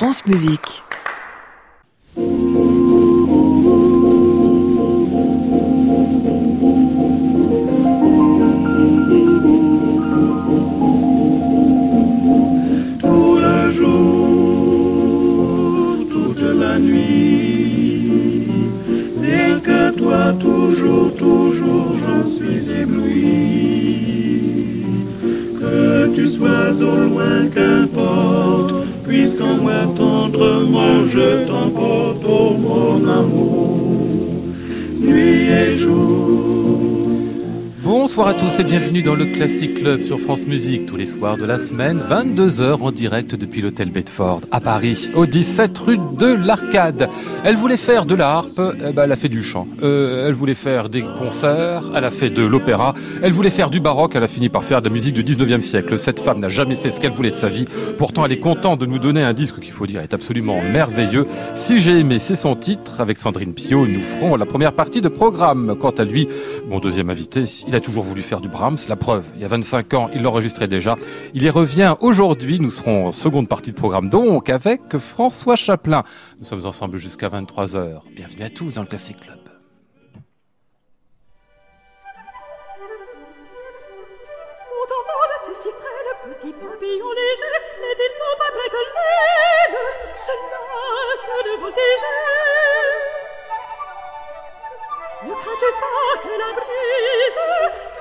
France Musique. Tous et bienvenue dans le Classic Club sur France Musique tous les soirs de la semaine, 22h en direct depuis l'hôtel Bedford à Paris, au 17 rue de l'Arcade. Elle voulait faire de la harpe, eh ben elle a fait du chant. Euh, elle voulait faire des concerts, elle a fait de l'opéra. Elle voulait faire du baroque, elle a fini par faire de la musique du 19e siècle. Cette femme n'a jamais fait ce qu'elle voulait de sa vie. Pourtant, elle est contente de nous donner un disque qu'il faut dire est absolument merveilleux. Si j'ai aimé, c'est son titre. Avec Sandrine Pio, nous ferons la première partie de programme. Quant à lui, mon deuxième invité, il a toujours voulu faire du Brahms. La preuve, il y a 25 ans, il l'enregistrait déjà. Il y revient aujourd'hui. Nous serons en seconde partie de programme donc avec François Chaplin. Nous sommes ensemble jusqu'à 23h. Bienvenue à tous dans le Classic Club. Petit papillon léger, n'est-il pas que l'aile se lasse de voltiger Ne crains-tu pas que la brise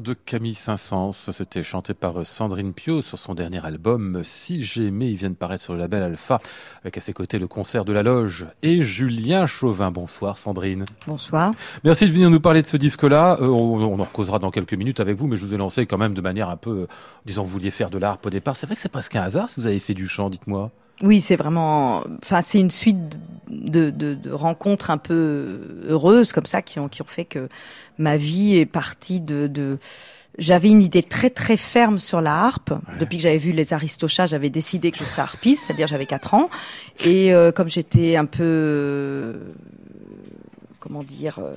De Camille Saint-Saëns. C'était chanté par Sandrine Pio sur son dernier album Si j'aimais. Il vient de paraître sur le label Alpha avec à ses côtés le concert de la loge et Julien Chauvin. Bonsoir Sandrine. Bonsoir. Merci de venir nous parler de ce disque-là. Euh, on, en causera dans quelques minutes avec vous, mais je vous ai lancé quand même de manière un peu, euh, disons, vous vouliez faire de l'art au départ. C'est vrai que c'est presque un hasard si vous avez fait du chant, dites-moi. Oui, c'est vraiment, enfin, c'est une suite de, de, de, rencontres un peu heureuses comme ça qui ont, qui ont fait que ma vie est partie de, de j'avais une idée très très ferme sur la harpe. Depuis que j'avais vu les Aristochats, j'avais décidé que je serais harpiste, c'est-à-dire j'avais 4 ans. Et euh, comme j'étais un peu, euh, comment dire, euh,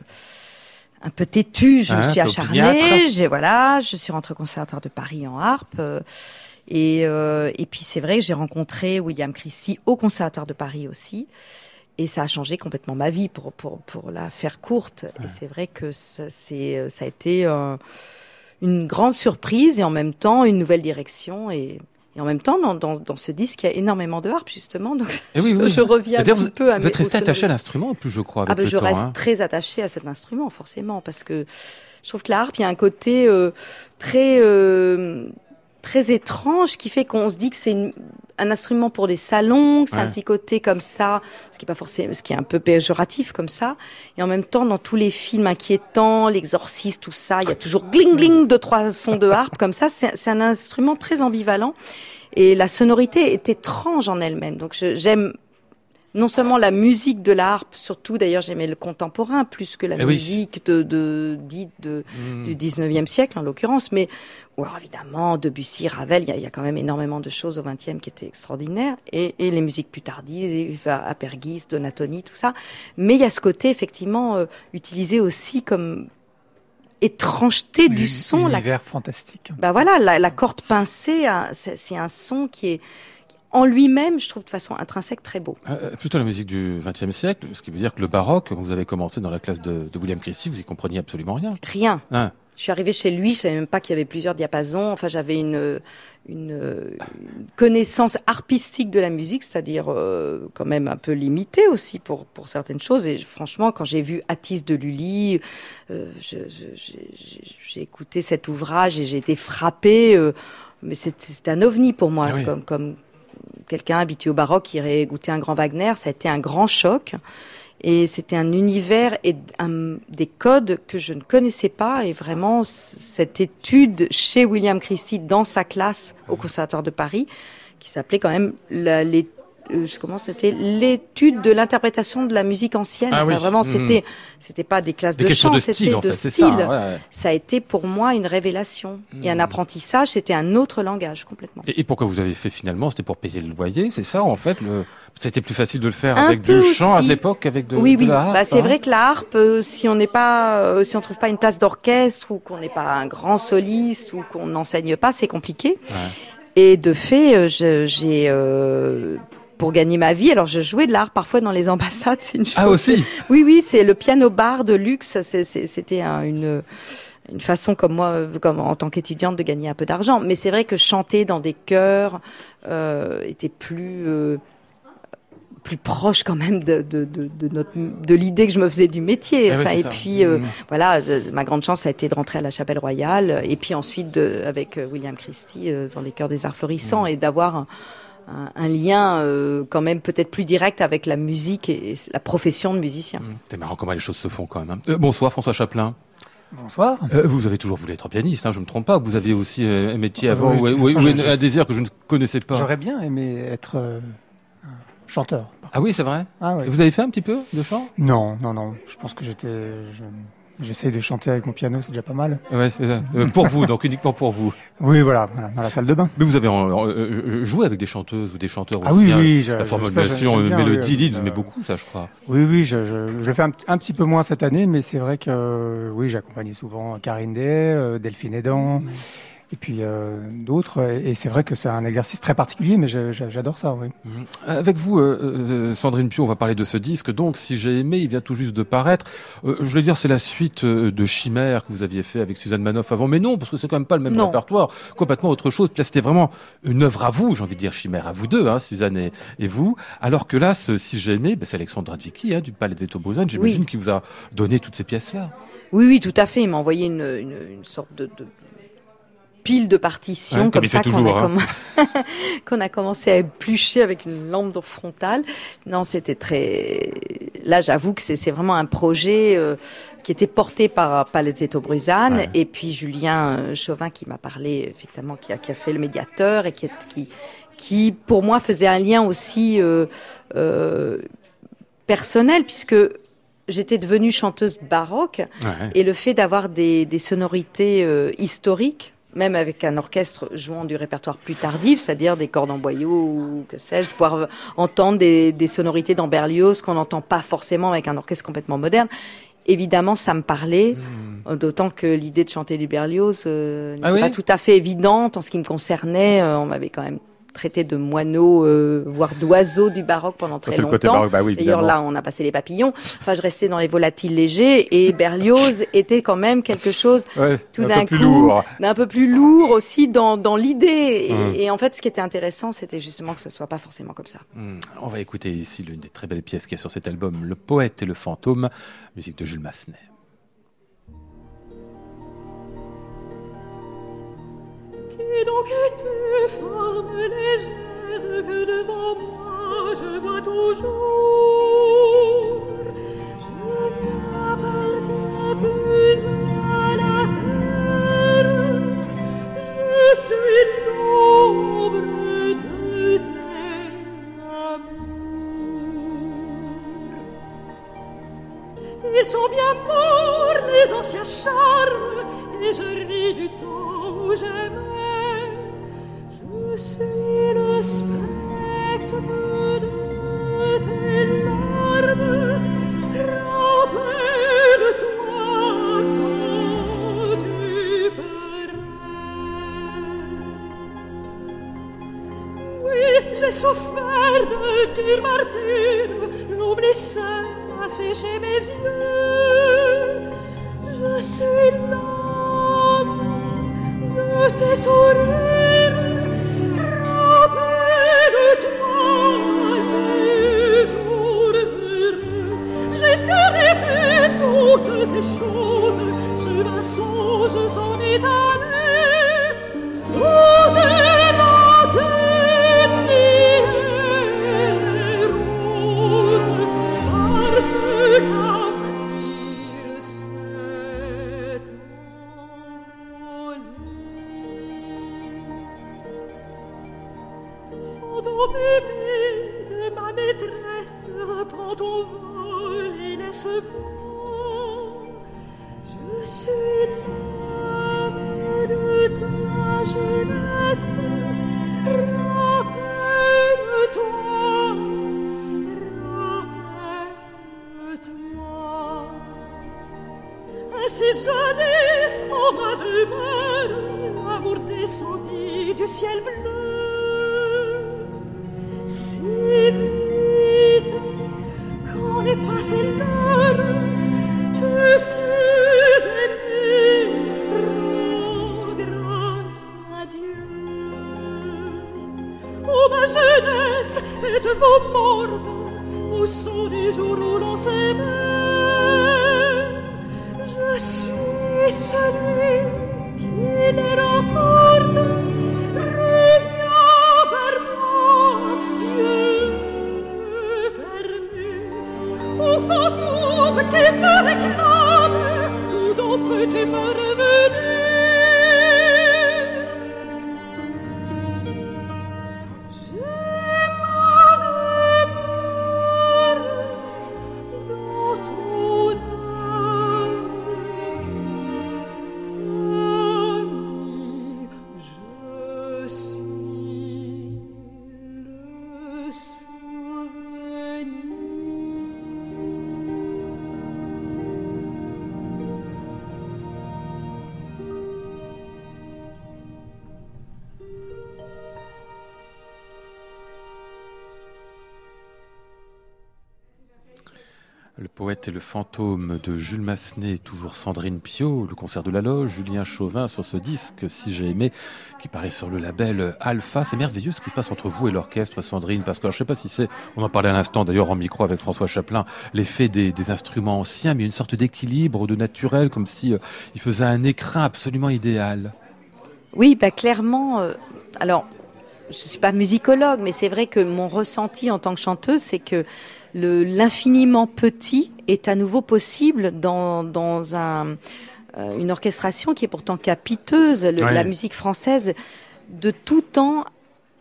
un peu têtue, je me suis acharnée. J'ai voilà, je suis rentrée au conservatoire de Paris en harpe. Et, euh, et puis c'est vrai que j'ai rencontré William Christie au Conservatoire de Paris aussi. Et ça a changé complètement ma vie pour, pour, pour la faire courte. Et c'est vrai que ça, c'est, ça a été euh, une grande surprise et en même temps une nouvelle direction. Et, et en même temps, dans, dans, dans, ce disque, il y a énormément de harpe, justement. Donc, et oui, oui. je, reviens un petit vous, peu à Vous êtes resté attaché à l'instrument, en plus, je crois. Avec ah ben, le je temps, reste hein. très attaché à cet instrument, forcément, parce que je trouve que la harpe, il y a un côté euh, très. Euh, très étrange qui fait qu'on se dit que c'est une, un instrument pour des salons, que c'est Ouais. un petit côté comme ça, ce qui est pas forcément, ce qui est un peu péjoratif comme ça. Et en même temps, dans tous les films inquiétants, l'exorciste, tout ça, il y a toujours gling gling deux trois sons de harpe comme ça. C'est un instrument très ambivalent et la sonorité est étrange en elle-même. Donc j'aime non seulement la musique de la harpe, surtout d'ailleurs j'aimais le contemporain plus que la Eh oui. musique de, de dite de Mm. du 19e siècle en l'occurrence, mais ou alors évidemment Debussy, Ravel, il y, a- il y a quand même énormément de choses au 20e qui étaient extraordinaires, et, et les musiques plus tardives, Apergis, Donatoni, tout ça. Mais il y a ce côté effectivement euh, utilisé aussi comme étrangeté du son, la Univers fantastique. bah voilà, la, la corde pincée, hein, c'est c'est un son qui est en lui-même, je trouve de façon intrinsèque très beau. Euh, plutôt la musique du XXe siècle, ce qui veut dire que le baroque, quand vous avez commencé dans la classe de, de William Christie, vous y compreniez absolument rien. Rien. Hein. Je suis arrivée chez lui, je savais même pas qu'il y avait plusieurs diapasons. Enfin, j'avais une, une, une connaissance harpistique de la musique, c'est-à-dire euh, quand même un peu limitée aussi pour pour certaines choses. Et franchement, quand j'ai vu Atis de Lully, euh, j'ai écouté cet ouvrage et j'ai été frappée. euh, mais c'est un ovni pour moi, Ah oui. comme comme quelqu'un habitué au baroque qui irait goûter un grand Wagner. Ça a été un grand choc. Et c'était un univers et un- des codes que je ne connaissais pas. Et vraiment, cette étude chez William Christie dans sa classe au Conservatoire de Paris, qui s'appelait quand même la, les, comment c'était l'étude de l'interprétation de la musique ancienne. Ah Enfin, oui. Vraiment, Mhm. c'était c'était pas des classes Des de questions chant, de c'était style, en de fait, style. ça. ouais, ouais. Ça a été pour moi une révélation et un Mhm. apprentissage. C'était un autre langage complètement. Et, et pourquoi vous avez fait finalement C'était pour payer le loyer, c'est ça en fait le... C'était plus facile de le faire Un avec du chant à l'époque qu'avec de, oui, de oui. la harpe. bah, c'est hein. vrai que la harpe, euh, si on n'est pas, euh, si on trouve pas une place d'orchestre ou qu'on n'est pas un grand soliste ou qu'on n'enseigne pas, c'est compliqué. Ouais. Et de fait, euh, j'ai euh, pour gagner ma vie, alors je jouais de l'art parfois dans les ambassades. C'est une chose. Ah aussi Oui, oui, c'est le piano bar de luxe. C'était un- une une façon comme moi, comme en tant qu'étudiante, de gagner un peu d'argent. Mais c'est vrai que chanter dans des chœurs euh, était plus euh, plus proche quand même de, de, de, de notre de l'idée que je me faisais du métier. Eh c'est et puis euh, Mhm. voilà, je- ma grande chance a été de rentrer à la Chapelle Royale et puis ensuite de, avec William Christie dans les chœurs des arts florissants et d'avoir un, lien euh, quand même peut-être plus direct avec la musique et, et la profession de musicien. Mmh, C'est marrant comment les choses se font quand même. hein. Euh, bonsoir François Chaplin. Bonsoir. Euh, vous avez toujours voulu être pianiste, hein, je me trompe pas. Vous aviez aussi euh, un métier avant Oui, ou, façon, un désir que je ne connaissais pas. J'aurais bien aimé être euh, un chanteur. Ah oui, c'est vrai. Ah vous avez fait un petit peu de chant? Non, non, non. Je pense que j'étais. je- J'essaye de chanter avec mon piano, c'est déjà pas mal. Ouais, c'est ça. Euh, pour vous, donc uniquement pour vous. Oui, voilà, voilà, dans la salle de bain. Mais vous avez euh, joué avec des chanteuses ou des chanteurs Ah aussi. oui, hein. oui. je- La formulation, ça, euh, bien, mélodie, oui, vous aimez beaucoup ça, je crois. Oui, oui, je, je, je fais un, un petit peu moins cette année, mais c'est vrai que oui, j'accompagnais souvent Karine Day, Delphine Edan, et puis euh, d'autres. Et, c'est vrai que c'est un exercice très particulier, mais j'adore ça. Oui. Mhm. Avec vous, euh, Sandrine Piu, on va parler de ce disque. Donc, si j'ai aimé, il vient tout juste de paraître. je voulais dire, c'est la suite de Chimère que vous aviez fait avec Suzanne Manoff avant, mais non, parce que c'est quand même pas le même répertoire, complètement autre chose. là, c'était vraiment une œuvre à vous, j'ai envie de dire Chimère à vous deux, hein, Suzanne et, et, vous. Alors que là, ce, si j'ai aimé, ben, c'est Alexandre Radvicki hein, du Palais des Bozan. J'imagine qu'il vous a donné toutes ces pièces-là. Oui, oui, tout à fait. Il m'a envoyé une, une, une sorte de, de pile de partitions comme, ça qu'on a, hein. qu'on a, commencé à éplucher avec une lampe frontale. Non, c'était très. Là, j'avoue que c'est vraiment un projet euh, qui était porté par Palazzetto Bruzane et puis Julien euh, Chauvin qui m'a parlé effectivement, qui a, qui a, fait le médiateur et qui, qui, qui pour moi faisait un lien aussi euh, euh personnel puisque j'étais devenue chanteuse baroque et le fait d'avoir des, des, sonorités historiques, même avec un orchestre jouant du répertoire plus tardif, c'est-à-dire des cordes en boyau ou que sais-je, de pouvoir entendre des, des sonorités dans Berlioz qu'on n'entend pas forcément avec un orchestre complètement moderne. Évidemment, ça me parlait, hmm. d'autant que l'idée de chanter du Berlioz euh, ah n'était pas tout à fait évidente en ce qui me concernait. Euh, on m'avait quand même traité de moineaux, euh, voire d'oiseaux du baroque pendant très longtemps. Le côté baroque, bah oui, D'ailleurs, là, on a passé les papillons. Enfin, je restais dans les volatiles légers et Berlioz était quand même quelque chose tout d'un coup d'un peu plus lourd aussi dans, dans l'idée. Hum. Et, en fait, ce qui était intéressant, c'était justement que ce soit pas forcément comme ça. Hum. On va écouter ici l'une des très belles pièces qui est sur cet album, Le poète et le fantôme, musique de Jules Massenet. Et donc es-tu forme légère que devant moi je vois toujours. Je n'appartiens plus à la terre Je suis l'ombre de tes amours. Ils sont bien morts les anciens charmes Et je ris du temps où j'aimais suis Le fantôme de Jules Massenet, toujours Sandrine Pio, le concert de la loge, Julien Chauvin sur ce disque, Si j'ai aimé, qui paraît sur le label Alpha. C'est merveilleux ce qui se passe entre vous et l'orchestre, Sandrine, parce que je je sais pas si c'est, on en parlait à l'instant d'ailleurs en micro avec François Chaplin, l'effet des, instruments anciens, mais une sorte d'équilibre, de naturel, comme si euh, il faisait un écrin absolument idéal. Oui, bah clairement. Euh, alors, je suis pas musicologue, mais c'est vrai que mon ressenti en tant que chanteuse, c'est que l'infiniment petit est à nouveau possible dans, dans un, euh, une orchestration qui est pourtant capiteuse. Le, La musique française, de tout temps,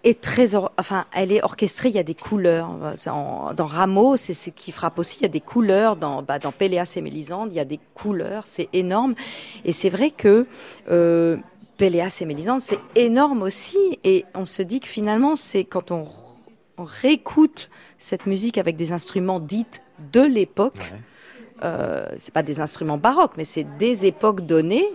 est très, enfin, elle est orchestrée. Il y a des couleurs. dans Rameau, c'est ce qui frappe aussi. Il y a des couleurs. Dans, bah, dans Péléas et Mélisande, il y a des couleurs. C'est énorme. Et c'est vrai que euh, Péléas et Mélisande, c'est énorme aussi. Et on se dit que finalement, c'est quand on, on réécoute cette musique avec des instruments dites de l'époque. Euh, c'est pas des instruments baroques, mais c'est des époques données.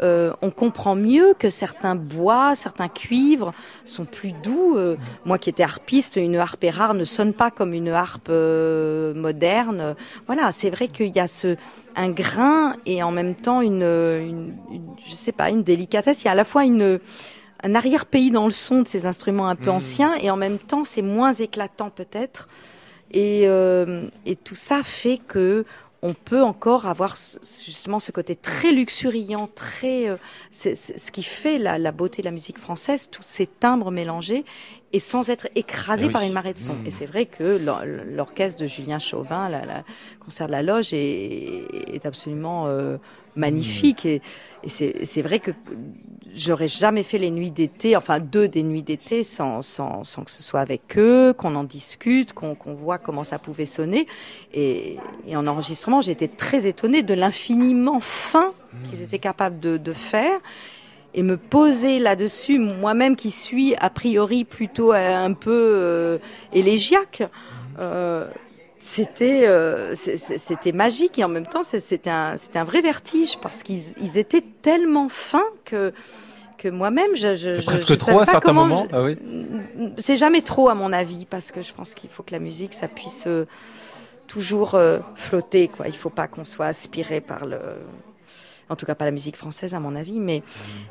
Euh, on comprend mieux que certains bois, certains cuivres sont plus doux. Euh, moi qui étais harpiste, une harpe rare ne sonne pas comme une harpe euh, moderne. Voilà, c'est vrai qu'il y a ce un grain et en même temps une, une, une, je sais pas, une délicatesse. Il y a à la fois une un arrière-pays dans le son de ces instruments un peu mmh. anciens et en même temps c'est moins éclatant peut-être. Et, euh, et, tout ça fait que on peut encore avoir justement ce côté très luxuriant, très, euh, ce qui fait la, la, beauté de la musique française, tous ces timbres mélangés et sans être écrasé eh par une marée de son. Mmh. Et c'est vrai que l'orchestre de Julien Chauvin, la, la, concert de la loge, est, est absolument euh, magnifique. Et, c'est vrai que j'aurais jamais fait les nuits d'été, enfin deux des nuits d'été, sans, sans, sans, que ce soit avec eux, qu'on en discute, qu'on qu'on voit comment ça pouvait sonner. Et, en enregistrement, j'étais très étonnée de l'infiniment fin qu'ils étaient capables de, de faire et me poser là-dessus, moi-même qui suis a priori plutôt euh, un peu euh, élégiaque, euh, c'était euh, c'était magique et en même temps c'était un c'était un vrai vertige parce qu'ils étaient tellement fins que que moi-même je, je c'est presque trop à certains moments ah oui. C'est jamais trop à mon avis parce que je pense qu'il faut que la musique ça puisse euh, toujours euh, flotter quoi. Il faut pas qu'on soit aspiré par le en tout cas pas la musique française à mon avis, mais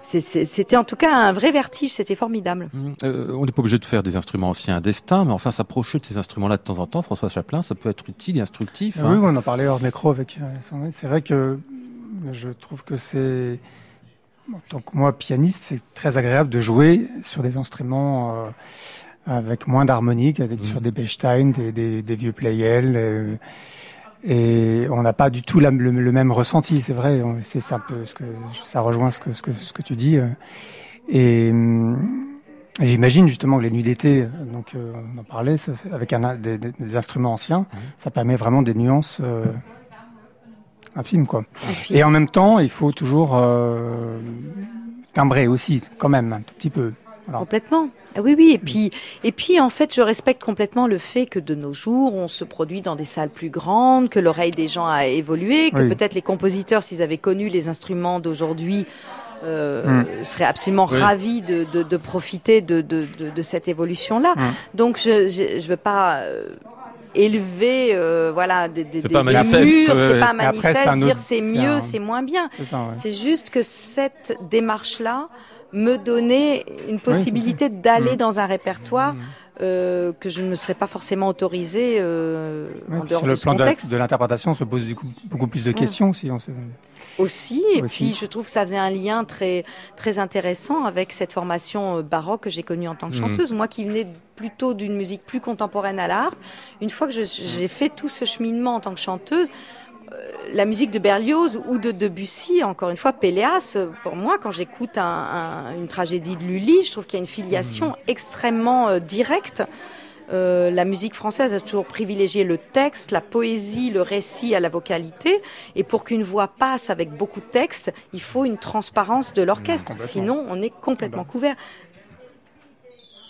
c'était en tout cas un vrai vertige, c'était formidable. Mmh. Euh, on n'est pas obligé de faire des instruments anciens destin, mais enfin s'approcher de ces instruments-là de temps en temps, François Chaplin, ça peut être utile et instructif. Hein. Oui, on en parlait hors micro avec euh, C'est vrai que je trouve que c'est en tant que moi pianiste, c'est très agréable de jouer sur des instruments euh, avec moins d'harmonique, avec mmh. sur des Bechstein, des, des, des vieux Pleyel. Euh, et on n'a pas du tout la, le, le, même ressenti, c'est vrai. C'est un peu ce que ça rejoint ce que ce que, ce que tu dis. Euh. Et, j'imagine justement que les nuits d'été, donc euh, on en parlait, avec un, des, des, instruments anciens, ça permet vraiment des nuances euh, infimes, quoi. Et en même temps, il faut toujours euh, timbrer aussi, quand même, un tout petit peu. Alors. Complètement. Ah oui, oui. Et puis, et puis, en fait, je respecte complètement le fait que de nos jours, on se produit dans des salles plus grandes, que l'oreille des gens a évolué, que oui. peut-être les compositeurs, s'ils avaient connu les instruments d'aujourd'hui, euh, mmh. seraient absolument oui. ravis de, de, de profiter de, de, de, cette évolution-là. Mmh. Donc, je ne veux pas. Euh, élever euh, voilà des, des, des, pas des murs, c'est pas manifeste, Après, dire c'est mieux, c'est moins bien. C'est ouais. juste que cette démarche là me donner une possibilité d'aller mmh. dans un répertoire mmh. euh, que je ne me serais pas forcément autorisé euh, en dehors le plan contexte. de, l'interprétation, on se pose du coup beaucoup plus de questions si on se... Aussi, et aussi. puis je trouve que ça faisait un lien très très intéressant avec cette formation euh, baroque que j'ai connue en tant que mmh. chanteuse. Moi qui venais plutôt d'une musique plus contemporaine à l'art, une fois que j'ai fait tout ce cheminement en tant que chanteuse, la musique de Berlioz ou de Debussy, encore une fois, Péléas, pour moi, quand j'écoute un, un, une tragédie de Lully, je trouve qu'il y a une filiation mmh. extrêmement euh, directe. Euh, la musique française a toujours privilégié le texte, la poésie, le récit à la vocalité. Et pour qu'une voix passe avec beaucoup de texte, il faut une transparence de l'orchestre. Mmh, Sinon, on est complètement couvert.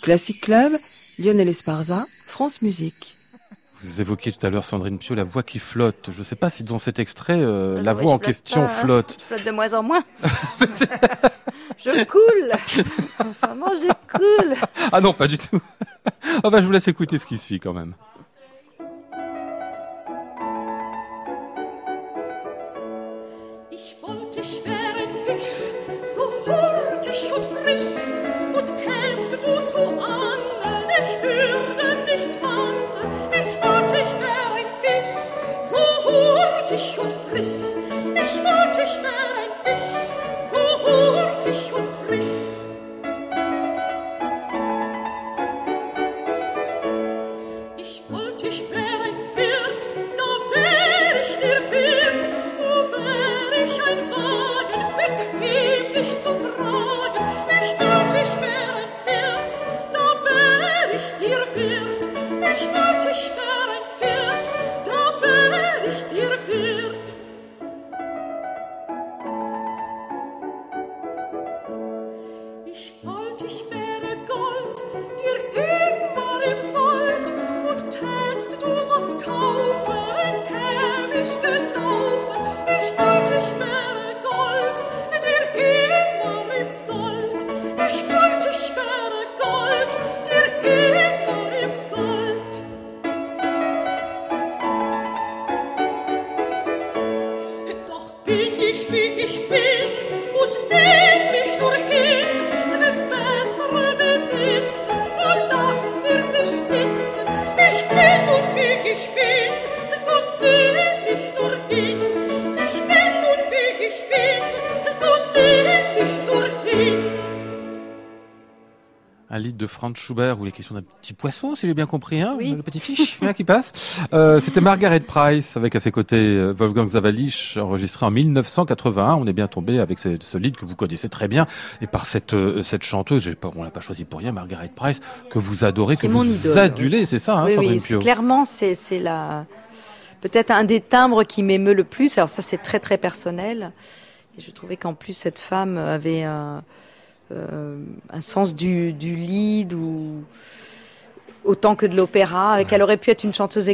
Classic Club, Lionel Esparza, France Musique. Vous évoquiez tout à l'heure, Sandrine Pio, la voix qui flotte. Je ne sais pas si dans cet extrait, euh, la voix en question pas, flotte. Je flotte de moins en moins. je coule. en ce moment, je coule. Ah non, pas du tout. oh bah, je vous laisse écouter ce qui suit quand même. weich und frisch. ich bin und wer Franz Schubert où les questions d'un petit poisson, si j'ai bien compris, hein, le petit fiche hein, qui passe. Euh, C'était Margaret Price avec à ses côtés euh, Wolfgang Zawalisch, enregistré en 1981. On est bien tombé avec ce, ce lead que vous connaissez très bien et par cette euh, cette chanteuse, pas, on l'a pas choisi pour rien, Margaret Price, que vous adorez, que vous adulez, c'est ça, hein, oui, Sandrine oui, Clairement, c'est c'est la peut-être un des timbres qui m'émeut le plus. Alors ça, c'est très très personnel. Et je trouvais qu'en plus cette femme avait un euh, un sens du, du lead ou autant que de l'opéra, qu'elle aurait pu être une chanteuse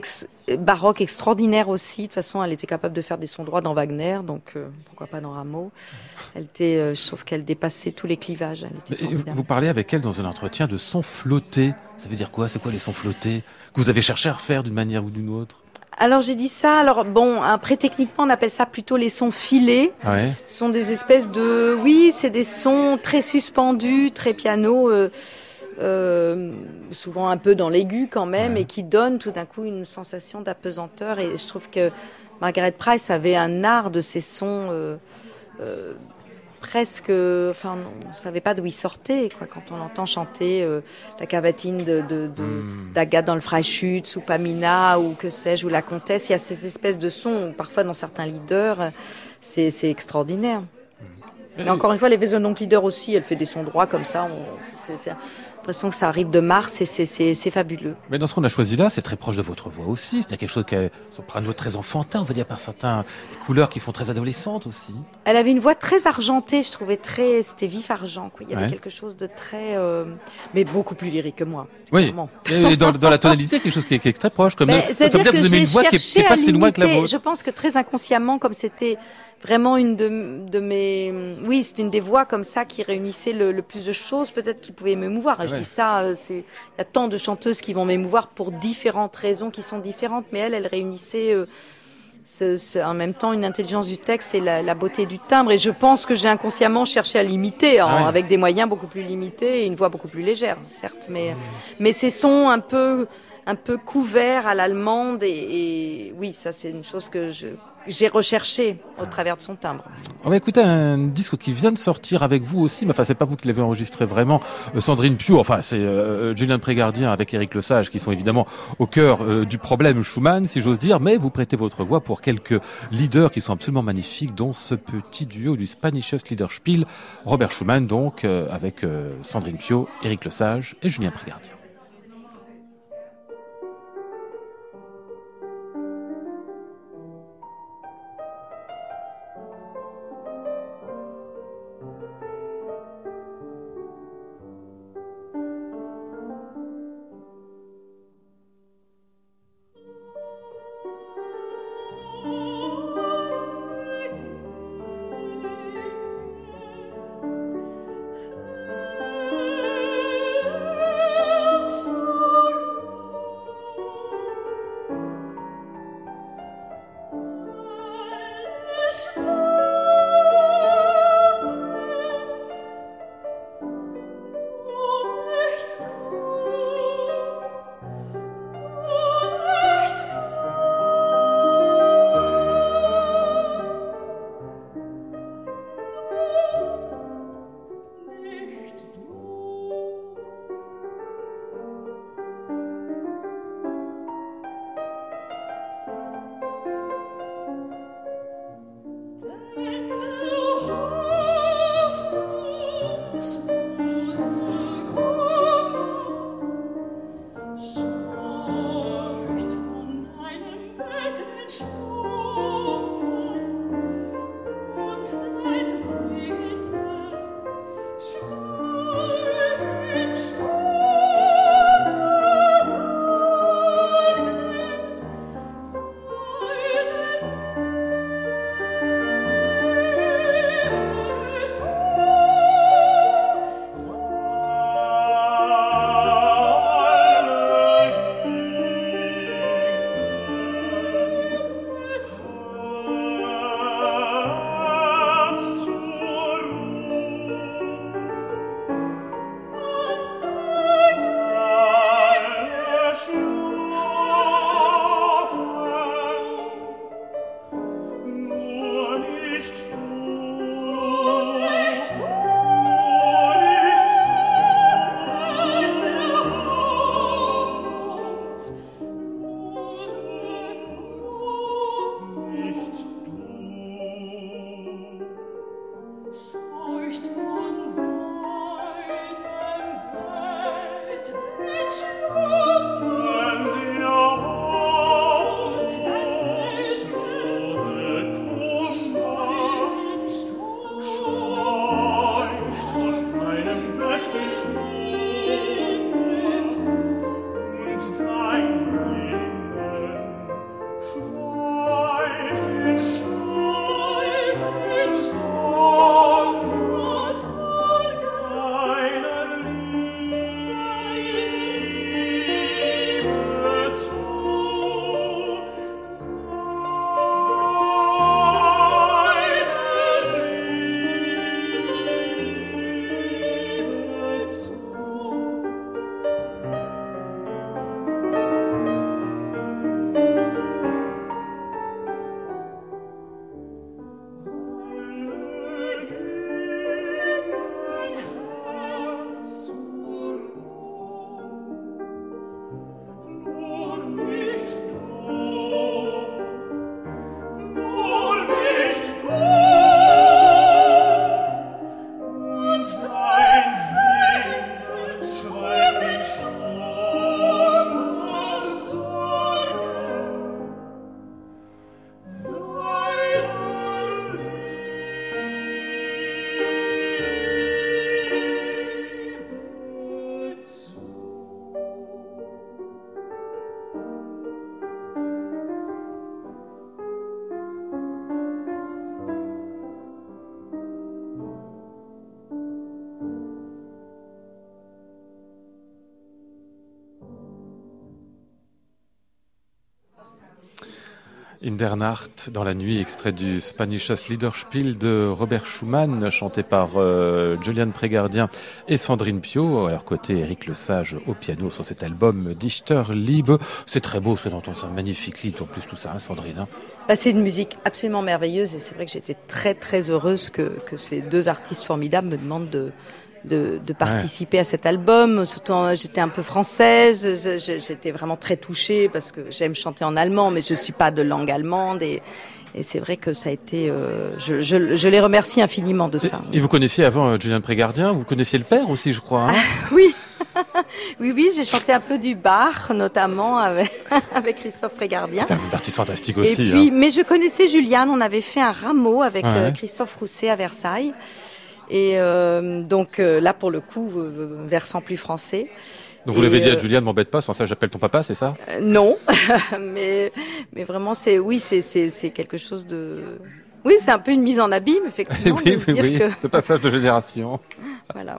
baroque extraordinaire aussi. De toute façon, elle était capable de faire des sons droits dans Wagner, donc euh, pourquoi pas dans Rameau. Elle était, euh, sauf qu'elle dépassait tous les clivages. vous parlez avec elle dans un entretien de sons flottés. Ça veut dire quoi? C'est quoi les sons flottés? Que vous avez cherché à refaire d'une manière ou d'une autre? Alors j'ai dit ça. Alors bon, après techniquement on appelle ça plutôt les sons filés. Ouais. Ce sont des espèces de, oui, c'est des sons très suspendus, très piano, euh, euh, souvent un peu dans l'aigu quand même, et qui donnent tout d'un coup une sensation d'apesanteur. Et je trouve que Margaret Price avait un art de ces sons. Euh, euh presque, enfin, on ne savait pas d'où il sortait. Quoi. Quand on entend chanter euh, la cavatine de, de, de hmm. dans le Freischütz ou Pamina ou que sais-je ou la Comtesse, il y a ces espèces de sons. Parfois, dans certains leaders, c'est, c'est extraordinaire. Mais encore une fois, les donc Leader aussi, elle fait des sons droits comme ça. On, c'est, l'impression que ça arrive de Mars et c'est fabuleux. Mais dans ce qu'on a choisi là, c'est très proche de votre voix aussi. C'est quelque chose qui est un voix très enfantin, on va dire par certains des couleurs qui font très adolescente aussi. Elle avait une voix très argentée, je trouvais très, c'était vif argent. Quoi. Il y avait quelque chose de très, euh, mais beaucoup plus lyrique que moi. Oui. Et dans, dans, la tonalité, quelque chose qui est, qui est très proche. Comme ça, veut dire que, vous aimez une voix qui est, pas si loin que la vôtre. Je pense que très inconsciemment, comme c'était vraiment une de, de mes, oui, c'est une des voix comme ça qui réunissait le, le plus de choses, peut-être qui pouvait m'émouvoir. Et je dis ça, euh, c'est, il y a tant de chanteuses qui vont m'émouvoir pour différentes raisons qui sont différentes, mais elle, elle réunissait euh, ce, ce, en même temps une intelligence du texte et la, la, beauté du timbre. Et je pense que j'ai inconsciemment cherché à l'imiter, ah avec des moyens beaucoup plus limités et une voix beaucoup plus légère, certes, mais, mais ces sons un peu, un peu couverts à l'allemande et, et oui, ça c'est une chose que je j'ai recherché au travers de son timbre. On va écouter un disque qui vient de sortir avec vous aussi, mais enfin c'est pas vous qui l'avez enregistré vraiment, euh, Sandrine Pio, enfin c'est euh, Julien Prégardien avec Éric Lesage qui sont évidemment au cœur euh, du problème Schumann, si j'ose dire, mais vous prêtez votre voix pour quelques leaders qui sont absolument magnifiques, dont ce petit duo du Spanisches Liederspiel, Robert Schumann donc, avec Sandrine Pio, Éric Lesage et Julien Prégardien. In der Nacht, dans la nuit, extrait du Spanisches Liederspiel de Robert Schumann, chanté par euh, Julian Prégardien et Sandrine Pio, à leur côté Eric Lesage au piano sur cet album Dichter Liebe. C'est très beau, c'est d'entendre ça, magnifique lied en plus tout ça, hein, Sandrine. Hein bah, c'est une musique absolument merveilleuse et c'est vrai que j'étais très très heureuse que, que ces deux artistes formidables me demandent de, de, de participer à cet album. Surtout, j'étais un peu française, j'étais vraiment très touchée parce que j'aime chanter en allemand, mais je suis pas de langue allemande et, et c'est vrai que ça a été. Euh, je, je, je, les remercie infiniment de ça. Et, vous connaissiez avant euh, Julien Prégardien, vous connaissiez le père aussi, je crois. Hein ah, oui. oui, oui, j'ai chanté un peu du Bach, notamment avec, avec Christophe Prégardien. C'est un artiste fantastique aussi. Et puis, hein. Mais je connaissais Juliane, on avait fait un rameau avec euh, Christophe Rousset à Versailles. Et euh, donc euh, là, pour le coup, euh, versant plus français. Donc vous l'avez dit à Julia, ne m'embête pas, sans ça j'appelle ton papa, c'est ça? Non, mais mais vraiment c'est oui c'est c'est c'est quelque chose de oui c'est un peu une mise en abîme effectivement. oui oui oui, que... ce passage de génération. Voilà.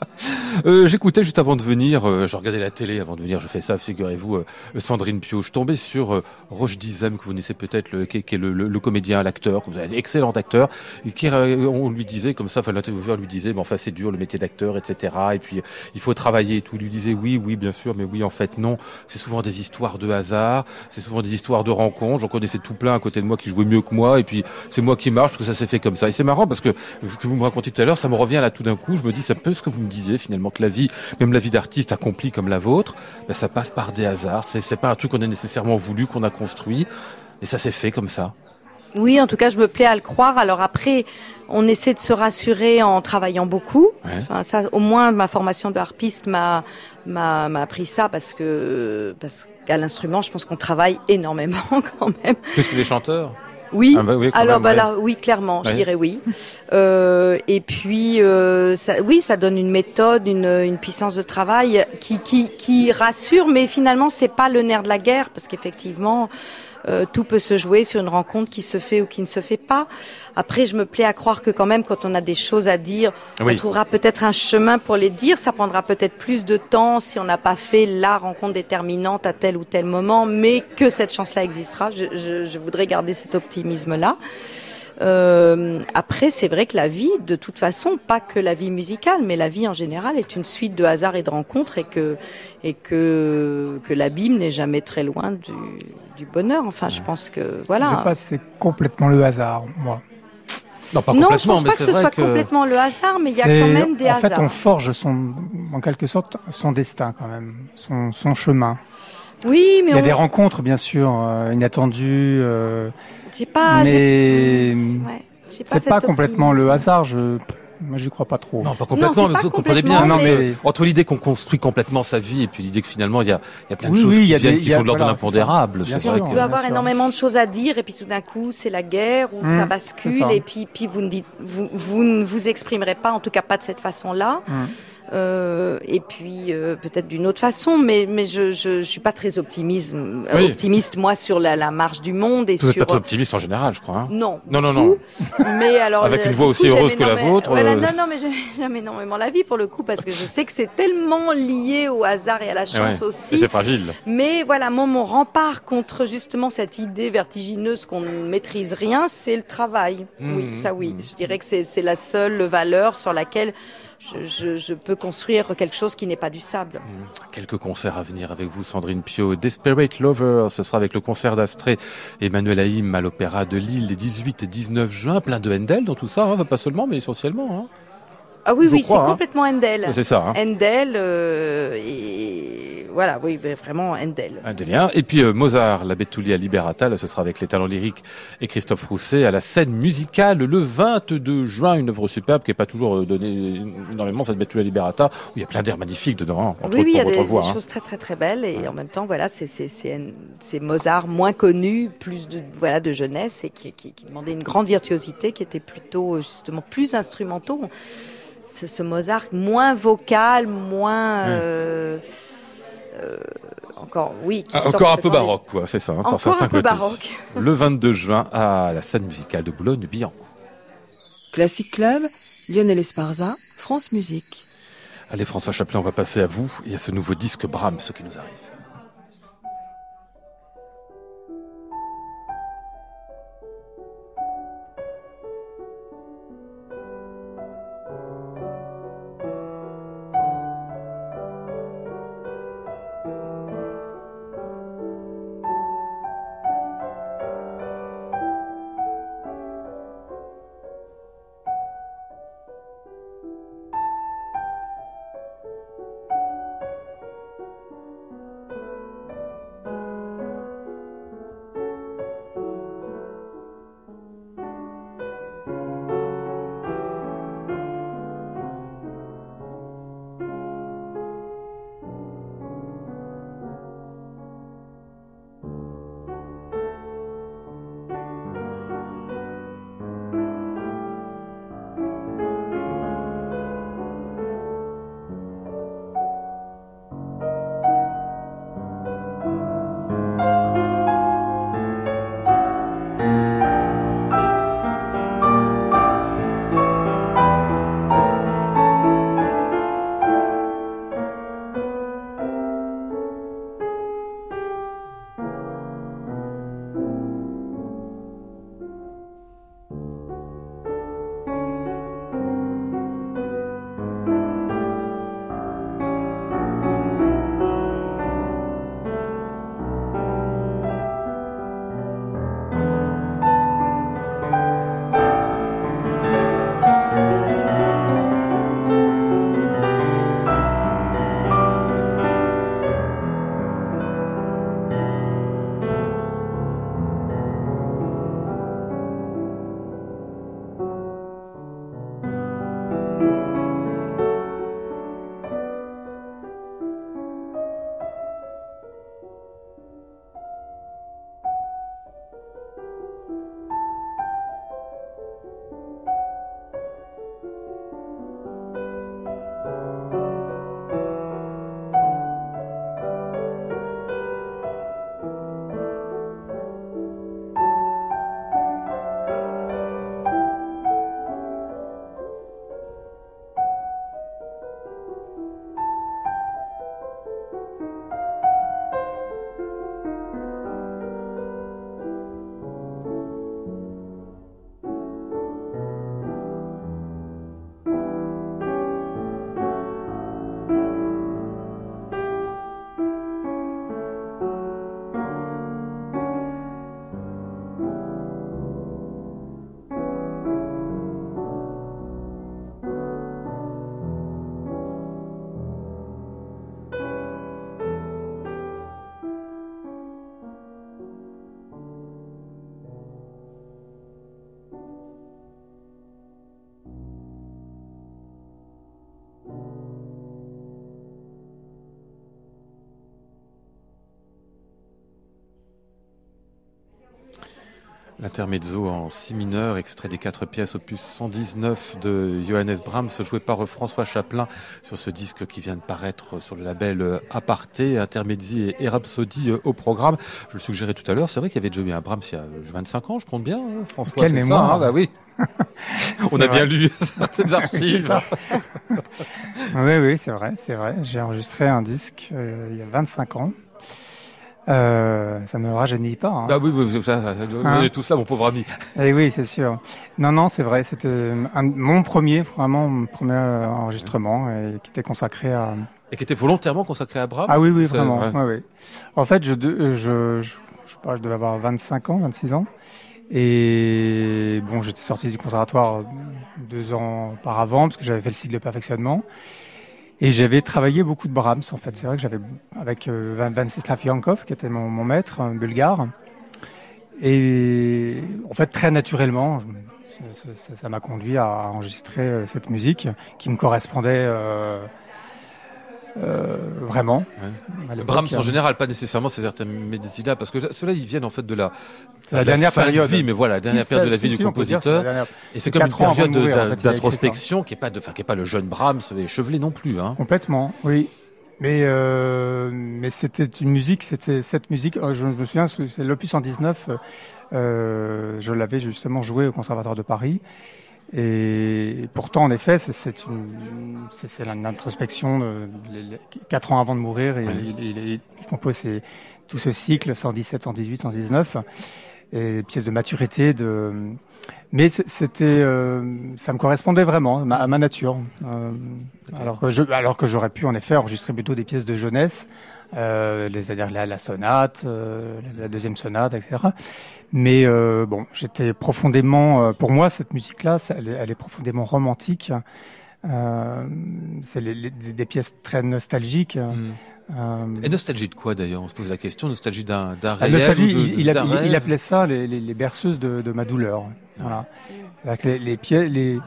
Euh, J'écoutais juste avant de venir, euh, je regardais la télé avant de venir, je fais ça, figurez-vous, euh, Sandrine Pio. Je tombais sur euh, Roche Dizem, que vous connaissez peut-être, le, qui, est le, le, le comédien, l'acteur, que vous avez excellent acteur, et qui, euh, on lui disait comme ça, enfin l'intervieweur lui disait, mais enfin c'est dur le métier d'acteur, etc. Et puis il faut travailler et tout. Il lui disait oui, oui, bien sûr, mais oui, en fait non. C'est souvent des histoires de hasard, c'est souvent des histoires de rencontres. J'en connaissais tout plein à côté de moi qui jouaient mieux que moi, et puis c'est moi qui marche parce que ça s'est fait comme ça. Et c'est marrant parce que ce que vous me racontiez tout à l'heure, ça me revient là tout d'un coup. Je me dis, ça peut ce que vous me disiez finalement que la vie, même la vie d'artiste accomplie comme la vôtre, ben, ça passe par des hasards. C'est, c'est pas un truc qu'on a nécessairement voulu, qu'on a construit, et ça s'est fait comme ça. Oui, en tout cas, je me plais à le croire. Alors après, on essaie de se rassurer en travaillant beaucoup. Ouais. Enfin, ça, au moins, ma formation de harpiste m'a m'a, m'a appris ça parce que parce qu'à l'instrument, je pense qu'on travaille énormément quand même. Plus que les chanteurs. Oui. Ah bah oui Alors même, bah ouais. là, oui, clairement, je dirais oui. Euh, et puis, euh, ça, oui, ça donne une méthode, une, une puissance de travail qui, qui, qui rassure, mais finalement, c'est pas le nerf de la guerre, parce qu'effectivement, euh, tout peut se jouer sur une rencontre qui se fait ou qui ne se fait pas. Après, je me plais à croire que quand même, quand on a des choses à dire, oui. on trouvera peut-être un chemin pour les dire. Ça prendra peut-être plus de temps si on n'a pas fait la rencontre déterminante à tel ou tel moment, mais que cette chance-là existera. Je, je, je voudrais garder cet optimisme-là. Euh, après, c'est vrai que la vie, de toute façon, pas que la vie musicale, mais la vie en général est une suite de hasards et de rencontres et que et que que l'abîme n'est jamais très loin du, du bonheur. Enfin, je pense que voilà. Je sais pas, c'est complètement le hasard, moi. Non, pas non, je pense pas que ce soit que complètement le hasard, mais il y a quand même des en hasards. En fait, on forge son, en quelque sorte, son destin quand même, son, son chemin. Oui, mais il y a on... des rencontres, bien sûr, euh, inattendues. Euh, j'ai pas. Mais ouais, c'est pas complètement le hasard. Je moi, j'y crois pas trop. Non, pas complètement, non, mais vous comprenez bien. Non, mais... Entre l'idée qu'on construit complètement sa vie et puis l'idée que finalement, il y a, il y a plein de oui, choses oui, qui, viennent, des, qui sont de l'ordre de l'impondérable. Que... peut avoir énormément de choses à dire et puis tout d'un coup, c'est la guerre ou mmh, ça bascule ça. et puis, puis vous ne dites, vous, vous ne vous exprimerez pas, en tout cas pas de cette façon-là. Mmh. Euh, et puis euh, peut-être d'une autre façon, mais mais je, je, je suis pas très optimiste oui. optimiste moi sur la, la marche du monde et Vous sur. Vous pas optimiste en général, je crois. Hein non. Non non non. mais alors avec une voix aussi coup, heureuse que la vôtre. Voilà, euh... non non mais j'aime énormément la vie pour le coup parce que je sais que c'est tellement lié au hasard et à la chance ouais. aussi. C'est fragile. Mais voilà, mon, mon rempart contre justement cette idée vertigineuse qu'on ne maîtrise rien, c'est le travail. Mmh, oui, ça oui. Mmh. Je dirais que c'est la seule valeur sur laquelle je, je, je, peux construire quelque chose qui n'est pas du sable. Mmh. Quelques concerts à venir avec vous, Sandrine Pio. Desperate Lover, ce sera avec le concert d'Astrée Emmanuel Haïm à l'Opéra de Lille les 18 et 19 juin. Plein de Handel dans tout ça, hein, pas seulement, mais essentiellement. Hein. Ah oui, oui, c'est hein. complètement Handel. C'est ça. Hein. Handel, euh, et voilà, oui, vraiment Handel. Handelien. Et puis euh, Mozart, la Bettulia Liberata, là, ce sera avec les talents lyriques et Christophe Rousset à la scène musicale le 22 juin, une œuvre superbe qui n'est pas toujours euh, donnée énormément, cette Bettulia Liberata, où il y a plein d'airs magnifiques dedans, hein, entre oui, oui, il y a des, voix, des hein. choses très très très belles et en même temps, voilà, c'est Mozart moins connu, plus de, voilà, de jeunesse et qui, qui, qui demandait une grande virtuosité, qui était plutôt justement plus instrumentaux ce, ce, Mozart moins vocal, moins Mmh. euh, euh, encore oui, ah, encore un peu baroque quoi, c'est ça, hein, certains un peu côtés. baroque. Le 22 juin à la scène musicale de Boulogne-Billancourt. Classic Club, Lionel Esparza, France Musique. Allez François Chaplin, on va passer à vous et à ce nouveau disque Brahms qui nous arrive. L'intermezzo en si mineur, extrait des quatre pièces opus 119 de Johannes Brahms, joué par François Chaplin sur ce disque qui vient de paraître sur le label Aparté, Intermezzi et Rhapsody au programme. Je le suggérais tout à l'heure, c'est vrai qu'il y avait déjà eu un Brahms il y a 25 ans, je compte bien, hein, François. Quelle mémoire ça, hein bah oui. On a vrai. bien lu certaines archives. Oui, oui, c'est vrai, c'est vrai. J'ai enregistré un disque euh, il y a 25 ans. Euh, ça ne me rajeunit pas. hein. Bah oui, oui, ça, ça, Hein tous là, mon pauvre ami. Eh oui, c'est sûr. Non, non, c'est vrai. C'était un- mon premier, vraiment mon premier euh, enregistrement, et qui était consacré à. Et qui était volontairement consacré à Brahms. Ah oui, oui, vraiment. ouais. ouais, ouais. En fait, je, de- je, je, je sais pas, je devais avoir 25 ans, 26 ans. Et bon, j'étais sorti du conservatoire euh, deux ans auparavant, parce que j'avais fait le cycle de perfectionnement. Et j'avais travaillé beaucoup de Brahms, en fait. C'est vrai que j'avais, avec euh, Van- Vansislav Yankov, qui était mon, maître, bulgare. Et en fait, très naturellement, ça m'a conduit à enregistrer euh, cette musique qui me correspondait euh, euh, vraiment. Ouais. Brahms en général, pas nécessairement ces intermédiaires, parce que ceux-là, ils viennent en fait de la, dernière fin de période. vie, mais voilà, la dernière Si, période de la vie si, du compositeur. dernière- Et c'est comme une période en fait, d'introspection qui est pas de, enfin, qui est pas le jeune Brahms échevelé non plus, hein. Complètement, oui. Mais euh, mais c'était une musique, c'était cette musique. euh, Je me souviens, c'est l'opus 119. euh, euh, je l'avais justement joué au Conservatoire de Paris. Et pourtant, en effet, c'est- une, c'est c'est une introspection. de- les- les- quatre ans avant de mourir, et Ouais. il, il- il compose ces- tout ce cycle 117, 118, 119, et pièces de maturité, de mais c'était, euh, ça me correspondait vraiment à ma, à ma nature. Euh, alors que je, alors que j'aurais pu en effet enregistrer plutôt des pièces de jeunesse, euh, c'est-à-dire la, la sonate, euh, la deuxième sonate, etc. Mais euh, bon, j'étais profondément, euh, pour moi, cette musique-là, elle, est- elle est profondément romantique. C'est des pièces très nostalgiques. Mm. Euh, Et nostalgie de quoi d'ailleurs? On se pose la question. Nostalgie d'un la réel nostalgie, ou de- il, il, d'un il- il rêve? appelait ça les, les- les berceuses de, de ma douleur. Voilà. Que les, les pieds, les,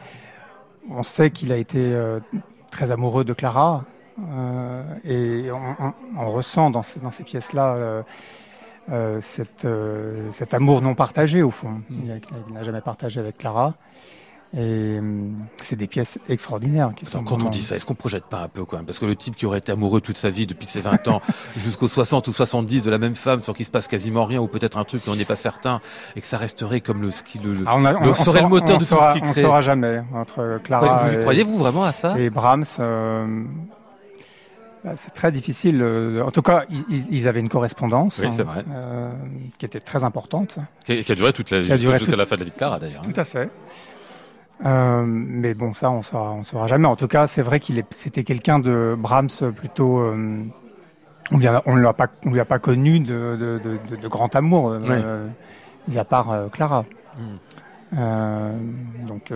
on sait qu'il a été euh, très amoureux de Clara et on, on- on ressent dans, ces- dans ces pièces-là euh, euh, cette, euh, cet amour non partagé au fond. Il a- qu'il n'a jamais partagé avec Clara. Et c'est des pièces extraordinaires qui sont quand on dit ça, est-ce qu'on projette pas un peu quand même? Parce que le type qui aurait été amoureux toute sa vie depuis ses 20 ans jusqu'aux 60 ou 70 de la même femme sans qu'il se passe quasiment rien ou peut-être un truc mais on n'est pas certain et que ça resterait comme le ski le, Ah, on a- le on serait le moteur on de tout ce qui On crée. saura jamais entre Clara vous et, croyez-vous vraiment à ça? et Brahms. euh, c'est très difficile. euh, en tout cas, ils- avaient une correspondance Oui, c'est vrai. euh, qui était très importante. qui, a, qui a duré toute la, duré jusqu'à la fin de la vie de Clara d'ailleurs. hein. Tout à fait. Euh, mais bon, ça, on saura, on saura jamais. En tout cas, c'est vrai qu'il est, c'était quelqu'un de Brahms plutôt. euh, on l'a pas, on lui a pas connu de, de, de, de- de grand amour, mis à part Clara. Mm. Euh, donc,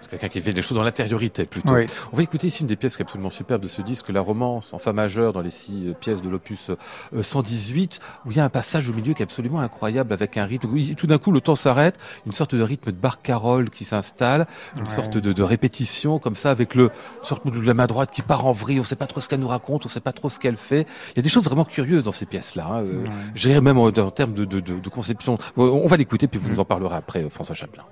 C'est quelqu'un qui fait des choses dans l'intériorité plutôt. oui. On va écouter ici une des pièces qui est absolument superbe de ce disque, la romance en fa majeur dans les six euh, pièces de l'opus euh, 118, où il y a un passage au milieu qui est absolument incroyable avec un rythme. où Tout d'un coup, le temps s'arrête, une sorte de rythme de barcarolle qui s'installe, une Ouais. sorte de, de répétition comme ça avec le une sorte de la main droite qui part en vrille. On ne sait pas trop ce qu'elle nous raconte, on ne sait pas trop ce qu'elle fait. Il y a des choses vraiment curieuses dans ces pièces-là. hein, euh, Ouais. Même en, en termes de, de, conception. Euh, On va l'écouter puis vous Mm. nous en parlerez après, euh, François Chaplin.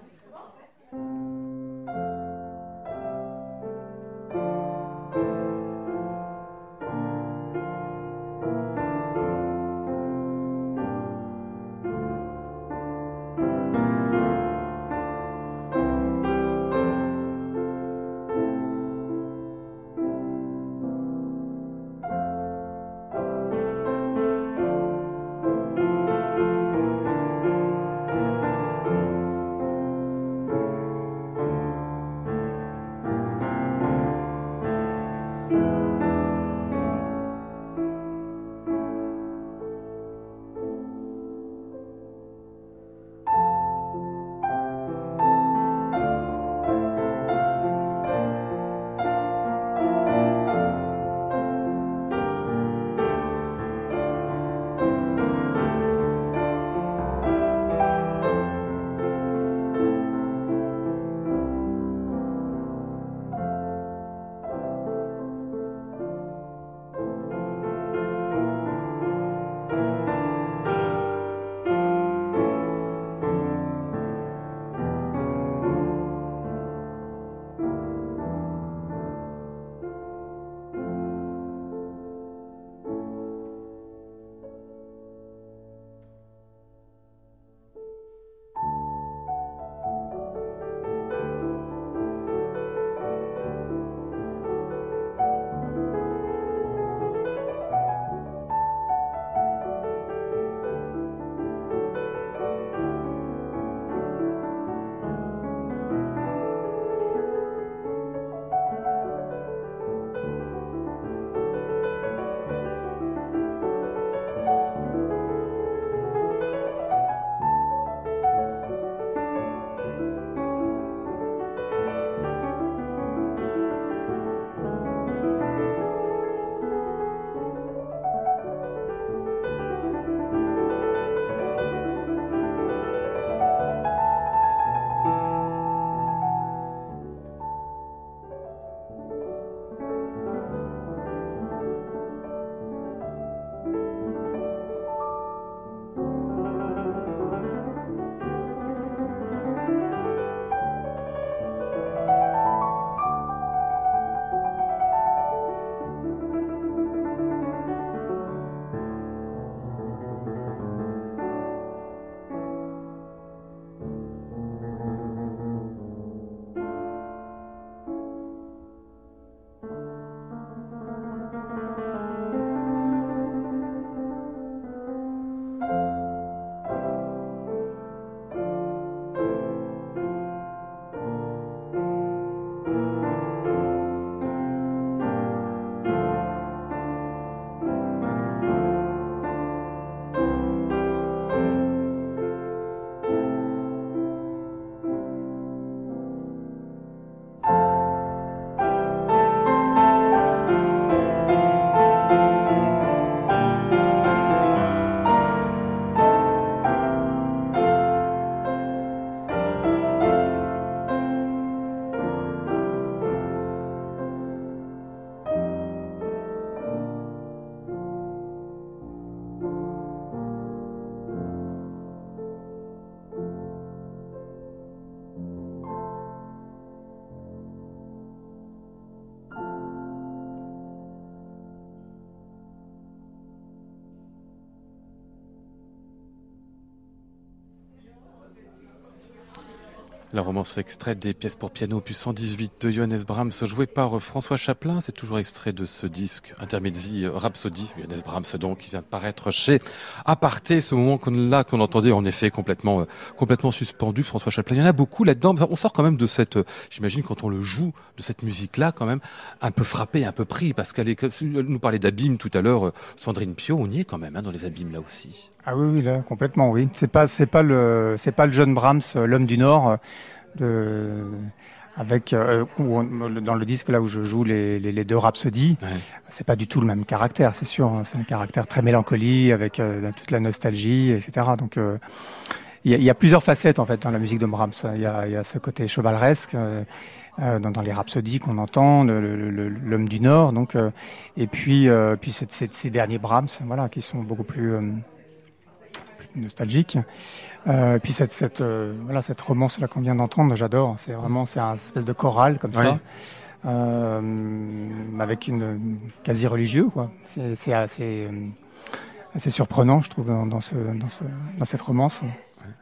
La romance extraite des pièces pour piano opus 118 de Johannes Brahms, joué par François Chaplin. C'est toujours extrait de ce disque Intermezzi Rhapsody, Johannes Brahms donc, qui vient de paraître chez Aparté. Ce moment qu'on entendait en effet complètement euh, complètement suspendu. François Chaplin, il y en a beaucoup là-dedans. On sort quand même de cette, euh, j'imagine quand on le joue, de cette musique-là quand même un peu frappé, un peu pris, parce qu'elle est, nous parlait d'abîme tout à l'heure. Euh, Sandrine Pio, on y est quand même hein, dans les abîmes là aussi. Ah oui, oui, là, complètement, oui. C'est pas, pas le, c'est pas le jeune Brahms, euh, l'homme du Nord, euh, de, avec euh, dans le disque là où je joue les, les, les deux rhapsodies, ouais. c'est pas du tout le même caractère, c'est sûr. Hein. C'est un caractère très mélancolie avec euh, toute la nostalgie, etc. Donc euh, il y, a, y, a plusieurs facettes en fait dans la musique de Brahms. Il y a, y a ce côté chevaleresque euh, dans, dans, les rhapsodies qu'on entend, l'homme du Nord, donc et puis puis ces derniers Brahms, voilà, qui sont beaucoup plus nostalgique. Euh, puis cette, cette, euh, voilà, cette romance là qu'on vient d'entendre, j'adore. C'est vraiment c'est un espèce de chorale comme Oui. ça, euh, avec une quasi religieux quoi. C'est assez assez surprenant, je trouve, dans, ce, dans, ce, dans cette romance.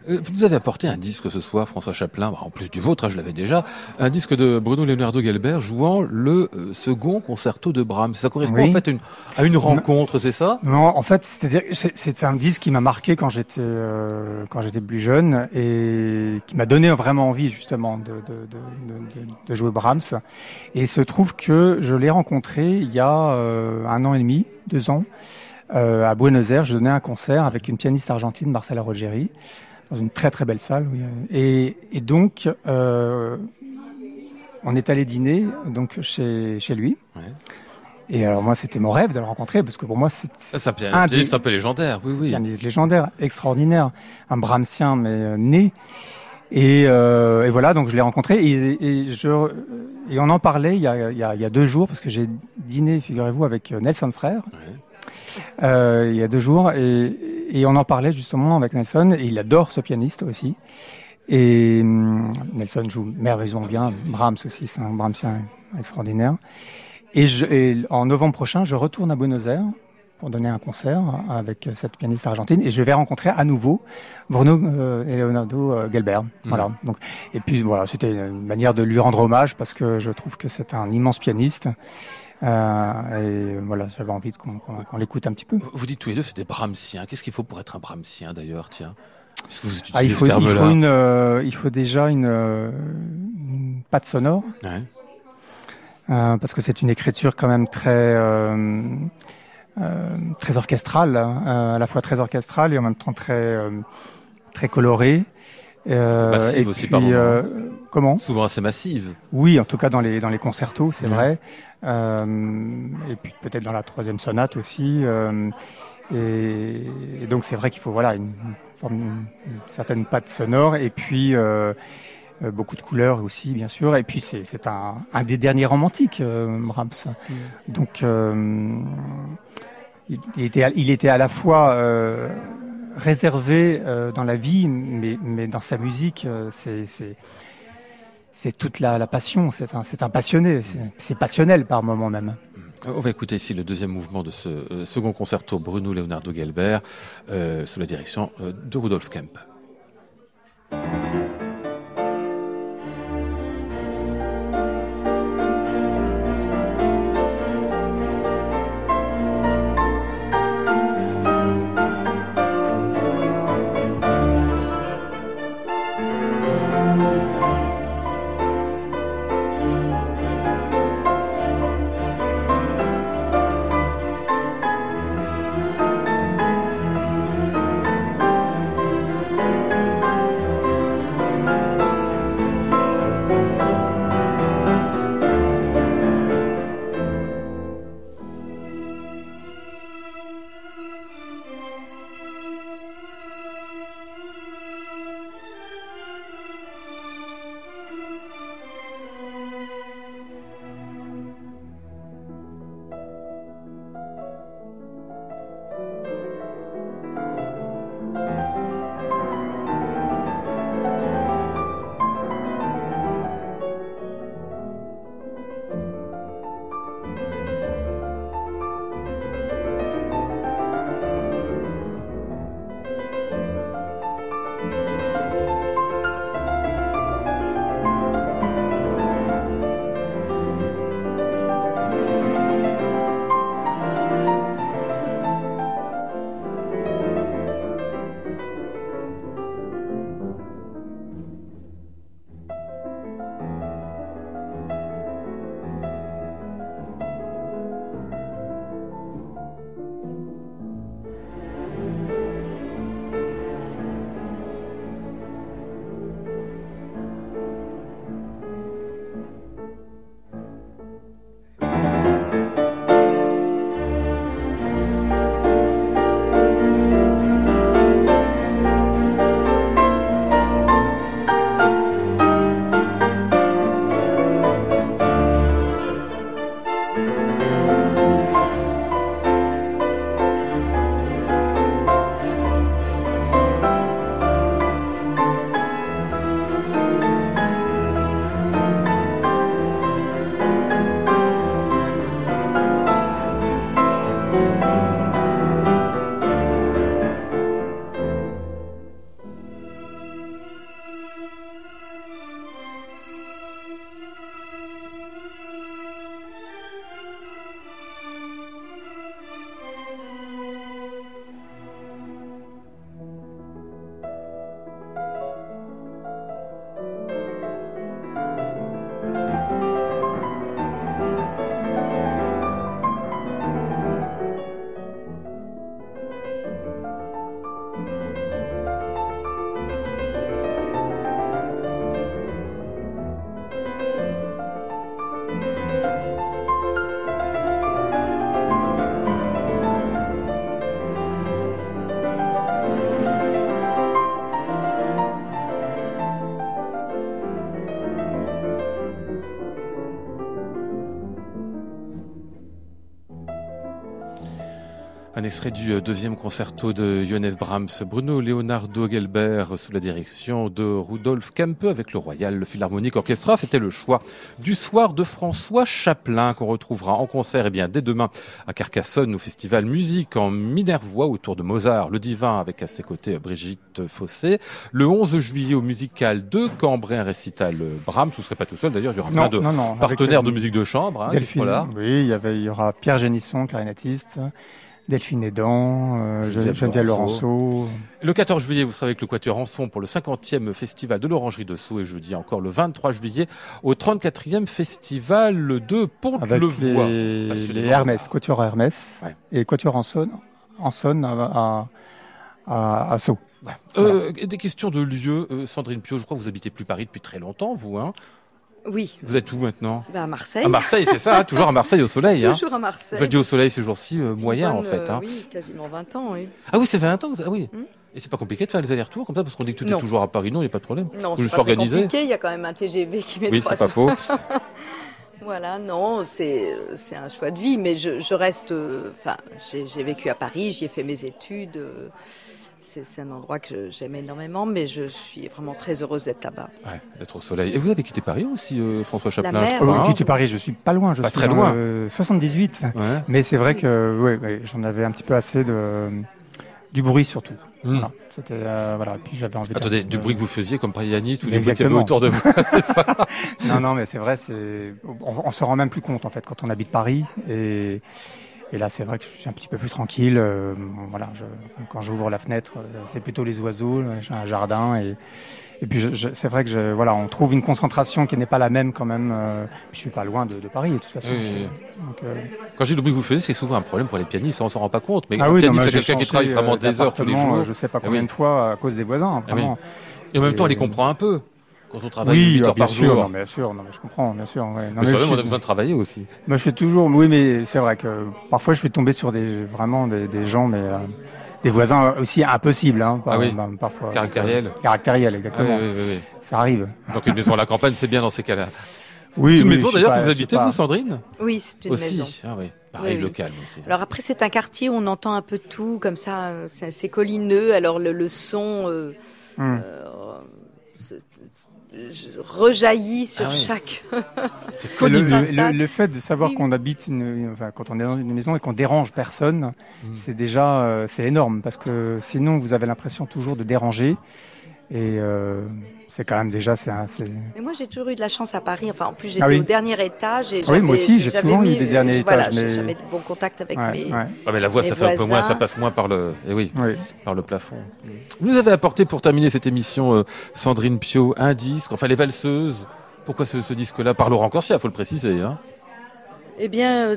Euh, Vous nous avez apporté un disque ce soir, François Chaplin, bah, en plus du vôtre, hein, je l'avais déjà, un disque de Bruno Leonardo Gelbert jouant le euh, second concerto de Brahms. Ça correspond Oui. en fait à une, à une rencontre, c'est ça? Non, en fait, c'est- un disque qui m'a marqué quand j'étais euh, quand j'étais plus jeune et qui m'a donné vraiment envie justement de, de, de, de, de jouer Brahms. Et il se trouve que je l'ai rencontré il y a euh, un an et demi, deux ans, euh, à Buenos Aires. Je donnais un concert avec une pianiste argentine, Marcela Rogeri, dans une très très belle salle. oui. Et, et donc, euh, on est allé dîner donc chez, chez lui. Ouais. Et alors moi, c'était mon rêve de le rencontrer parce que pour moi, c'est Ça, ça, peut- Un des- un peu légendaire, oui, oui. pianiste légendaire, extraordinaire, un Brahmsien mais euh, né. Et, euh, et voilà, donc je l'ai rencontré et, et je et on en parlait il y a, il y a, il y a deux jours parce que j'ai dîné, figurez-vous, avec Nelson Frère Ouais. Euh, il y a deux jours et, et on en parlait justement avec Nelson et il adore ce pianiste aussi. Et hum, Nelson joue merveilleusement bien, Brahms aussi, c'est un Brahmsien extraordinaire. Et, je, et en novembre prochain, je retourne à Buenos Aires pour donner un concert avec cette pianiste argentine et je vais rencontrer à nouveau Bruno euh, et Leonardo euh, Gelbert. Voilà. Donc, et puis voilà, c'était une manière de lui rendre hommage parce que je trouve que c'est un immense pianiste. Euh, et voilà, j'avais envie qu'on qu'on- qu'on l'écoute un petit peu. Vous dites tous les deux, c'est des Brahmsiens. Qu'est-ce qu'il faut pour être un Brahmsien d'ailleurs, tiens? Est-ce que vous utilisez Ah, il, faut, ce il, faut une, euh, il faut déjà une, euh, une patte sonore Ouais. euh, parce que c'est une écriture quand même très très orchestrale, hein, à la fois très orchestrale et en même temps très très colorée. Euh, Massive et aussi par euh, comment Souvent assez massive. Oui, en tout cas dans les dans les concertos, c'est Mhm. vrai. Euh, et puis peut-être dans la troisième sonate aussi. et, et donc c'est vrai qu'il faut voilà une, forme, une, certaine patte sonore et puis beaucoup de couleurs aussi bien sûr. Et puis c'est c'est un un des derniers romantiques Brahms. Donc euh, il, il était à- il était à la fois réservé euh, dans la vie, mais mais dans sa musique euh, c'est c'est toute la, passion, c'est un, un passionné, c'est- passionnel par moments même. On va écouter ici le deuxième mouvement de ce euh, second concerto Bruno Leonardo Gelbert sous la direction de Rudolf Kemp. Un extrait du euh, deuxième concerto de Johannes Brahms, Bruno Leonardo Gelber, sous la direction de Rudolf Kempe avec le Royal Philharmonic Orchestra. C'était le choix du soir de François Chaplin qu'on retrouvera en concert eh bien, dès demain à Carcassonne au festival Musique en Minervois autour de Mozart, le divin avec à ses côtés Brigitte Fossé. Le 11 juillet au musical de Cambrai, un récital Brahms. Vous ne serez pas tout seul d'ailleurs, il y aura plein de non, non, partenaires avec, de musique de chambre. Hein, Delphine, oui, il y, avait, il y aura Pierre Génisson, clarinettiste. Delphine Edan, euh, Geneviève, Geneviève Laurenceau. Le 14 juillet, vous serez avec le Quatuor Rançon pour le 50e festival de l'Orangerie de Sceaux et jeudi encore le 23 juillet au 34e festival de Pont-le-Voix. Les, les Hermès, Quatuor Hermès ouais. et Quatuor Rançon, Rançon à, à, à Sceaux. Ouais. Euh, des questions de lieu, euh, Sandrine Pio, je crois que vous habitez plus Paris depuis très longtemps, vous, hein oui. Vous êtes où maintenant bah À Marseille. À Marseille, c'est ça, hein, toujours à Marseille au soleil. toujours hein. à Marseille. Enfin, je dis au soleil ces jours-ci, euh, moyen bonne, en fait. Hein. Euh, oui, quasiment 20 ans, oui. Ah oui, c'est 20 ans, ah oui. Hmm. Et c'est pas compliqué de faire les allers-retours comme ça parce qu'on dit que tu Non. toujours à Paris, non, il n'y a pas de problème. Non, c'est pas très s'organiser. compliqué. Il y a quand même un TGV qui met Oui, c'est pas faux. Voilà, non, c'est c'est un choix de vie, mais je, je reste. euh, Enfin, j'ai j'ai vécu à Paris, j'y ai fait mes études. euh, C'est un endroit que j'aime énormément, mais je suis vraiment très heureuse d'être là-bas. Ouais, d'être au soleil. Et vous avez quitté Paris aussi, euh, François Chaplin mer, Oh, quitté Paris, je suis pas loin, je Pas suis très loin. le 78. Ouais. Mais c'est vrai que ouais, ouais, j'en avais un petit peu assez de du bruit surtout. Hmm. Voilà, c'était euh, voilà. Puis j'avais envie. Attendez, du bruit que vous faisiez comme pianiste ou du bruit qu'il y avait Exactement. autour de vous, c'est ça Non, non, mais c'est vrai, c'est on, on se rend même plus compte en fait quand on habite Paris et et là c'est vrai que je suis un petit peu plus tranquille. euh, voilà, je, quand j'ouvre la fenêtre, euh, c'est plutôt les oiseaux. J'ai un jardin et et puis c'est vrai que je, voilà, on trouve une concentration qui n'est pas la même quand même. euh, je suis pas loin de, de Paris de toute façon. Oui, oui, oui. Donc, euh, Quand dis le bruit que vous faisiez, c'est souvent un problème pour les pianistes, on s'en rend pas compte. Mais ah oui, pianiste, c'est j'ai quelqu'un qui travaille vraiment euh, des heures tous les jours. euh, Je sais pas Ah combien de fois à cause des voisins. Ah oui. Vraiment. Et en même temps, on les comprend un peu. Quand on travaille Oui, 8 ah, heures bien par sûr, jour. non, bien sûr, non, mais je comprends, bien sûr. ouais. Non, mais mais soi-même, je on a besoin de travailler aussi. Moi, je suis toujours, oui, mais c'est vrai que parfois je suis tombé sur des vraiment des, des gens, mais euh, des voisins aussi impossibles, hein, par- Ah oui. bah, parfois. Caractériels. Caractériels, Ah, exactement. oui, oui, oui, Ça arrive. Donc une maison à la campagne, c'est bien dans ces cas-là. Oui, c'est une oui, maison d'ailleurs que vous habitez, vous, Sandrine? Oui, c'est une Aussi. maison. Ah oui. Pareil, Oui, oui. le calme aussi. Alors après, c'est un quartier où on entend un peu tout, comme ça, euh, c'est collineux. Alors le, le son euh, Hum. Rejaillit sur Ah oui. chaque. C'est Le, le- façade. le- le fait de savoir Oui. qu'on habite une, enfin, quand on est dans une maison et qu'on dérange personne, Mm. c'est déjà euh, c'est énorme parce que sinon vous avez l'impression toujours de déranger et euh, c'est quand même déjà c'est un- c'est Mais moi, j'ai toujours eu de la chance à Paris. Enfin, en plus, j'étais Ah oui. au dernier étage. Et Ah oui, moi aussi, j'ai souvent eu des derniers voilà, étages, mais- J'avais de bons contacts avec ouais, mes. ouais, Ah mais la voix, ça fait un peu moins, ça passe moins par le, eh oui, oui. par le plafond. Vous nous avez apporté pour terminer cette émission, euh, Sandrine Pio, un disque, enfin les valseuses. Pourquoi ce, ce disque-là? Par Laurent Corsia, faut le préciser. Hein Eh bien, euh,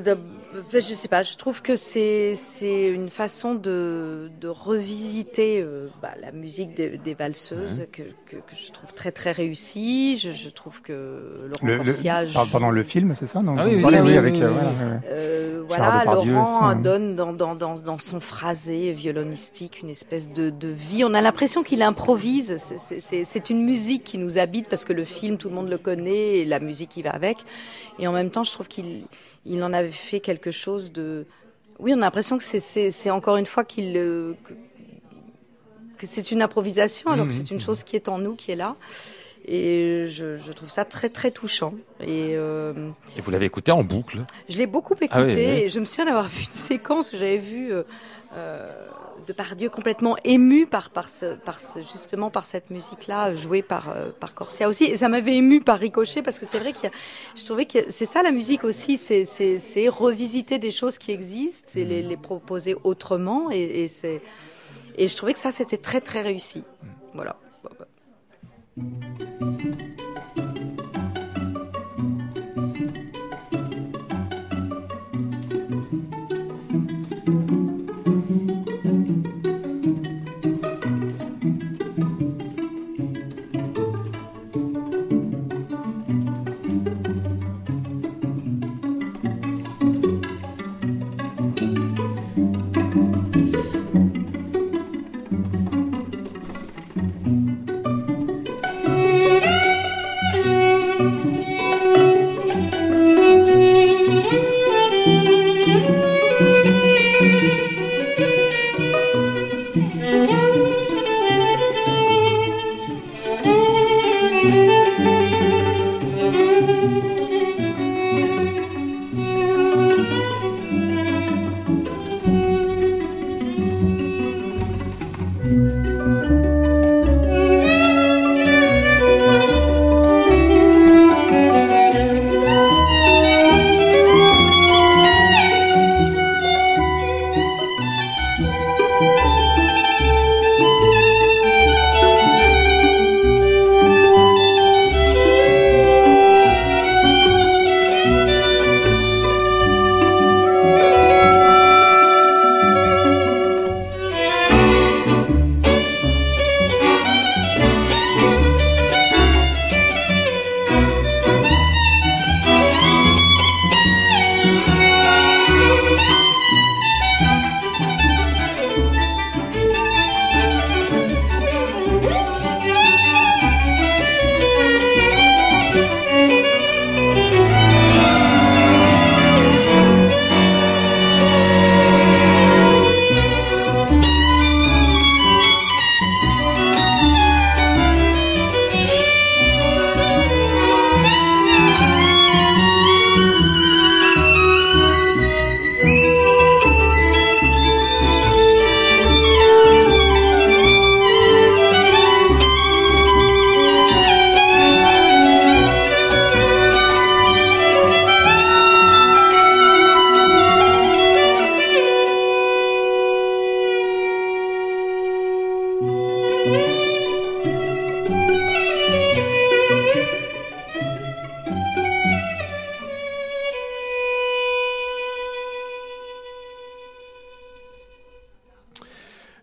je sais pas. Je trouve que c'est c'est une façon de, de revisiter euh, bah, la musique des, des valseuses que, que, que je trouve très très réussie. Je, je trouve que Laurent Le, le- Corsia par- pendant le film, c'est ça non? Ah oui, oui, oui, avec oui, euh. Euh, voilà, Laurent ça, hein. donne dans, dans, dans, dans son phrasé violonistique une espèce de, de vie. On a l'impression qu'il improvise. C'est- c'est- C'est c'est une musique qui nous habite parce que le film, tout le monde le connaît et la musique qui va avec. Et en même temps, je trouve qu'il il en avait fait quelque chose de... Oui, on a l'impression que c'est- encore une fois qu'il... euh, que- que c'est une improvisation alors que Mhm, c'est une chose qui est en nous, qui est là. Et je, je trouve ça très très touchant. Et euh, Et vous l'avez écouté en boucle? je l'ai beaucoup écouté Ah oui, oui. et je me souviens d'avoir vu une séquence où j'avais vu euh, Depardieu complètement ému par, par, ce, par ce- justement par cette musique-là jouée par, euh, par Corsia aussi. Et ça m'avait ému par ricochet parce que c'est vrai a, je trouvais que c'est ça la musique aussi, c'est, c'est, c'est revisiter des choses qui existent, c'est les, les proposer autrement et, et c'est, et je trouvais que ça c'était très très réussi. Voilà. Thank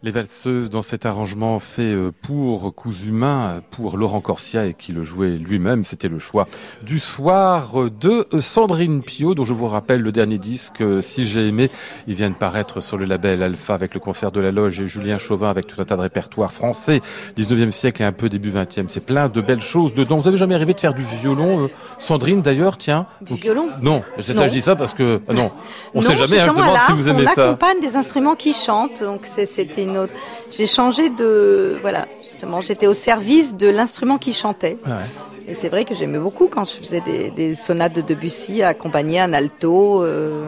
Les valseuses dans cet arrangement fait euh, pour Cousumain, pour Laurent Corsia et qui le jouait lui-même. C'était le choix du soir de Sandrine Pio, dont je vous rappelle le dernier disque, euh, Si j'ai aimé. Il vient de paraître sur le label Alpha avec le concert de la loge et Julien Chauvin avec tout un tas de répertoires français, 19e siècle et un peu début 20e. C'est plein de belles choses dedans. Vous avez jamais rêvé de faire du violon, euh, Sandrine d'ailleurs, tiens. Du violon? Non, c'est ça, je dis ça parce que, non, on Non, sait jamais, hein, je demande si vous aimez on ça. accompagne des instruments qui chantent, donc c'était une autre. J'ai changé de, voilà, justement, j'étais au service de l'instrument qui chantait. Ouais, ouais. Et c'est vrai que j'aimais beaucoup quand je faisais des, des sonates de Debussy, accompagner un alto, euh,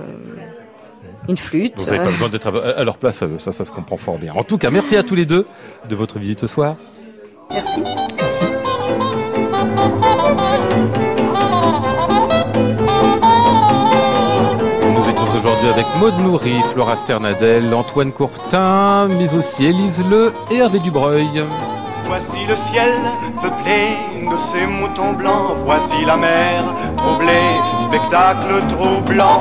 une flûte. Vous n'avez pas besoin d'être à à leur place, ça, ça se comprend fort bien. En tout cas, merci à tous les deux de votre visite ce soir. Merci. Nous avec Maude Nourri, Flora Sternadel, Antoine Courtin, mais aussi Élise Le et Hervé Dubreuil. Voici le ciel peuplé de ces moutons blancs. Voici la mer troublée, spectacle troublant.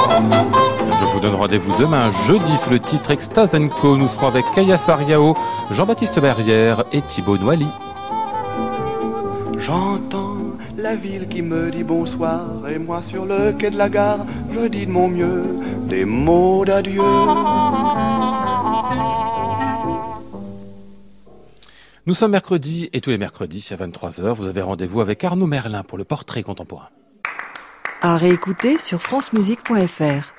Je vous donne rendez-vous demain, jeudi, sous le titre Extase Co. Nous serons avec Kaya Sariao, Jean-Baptiste Berrière et Thibaut Noilly. J'entends la ville qui me dit bonsoir et moi sur le quai de la gare, je dis de mon mieux des mots d'adieu. Nous sommes mercredi et tous les mercredis à 23h, vous avez rendez-vous avec Arnaud Merlin pour le portrait contemporain. À réécouter sur francemusique.fr.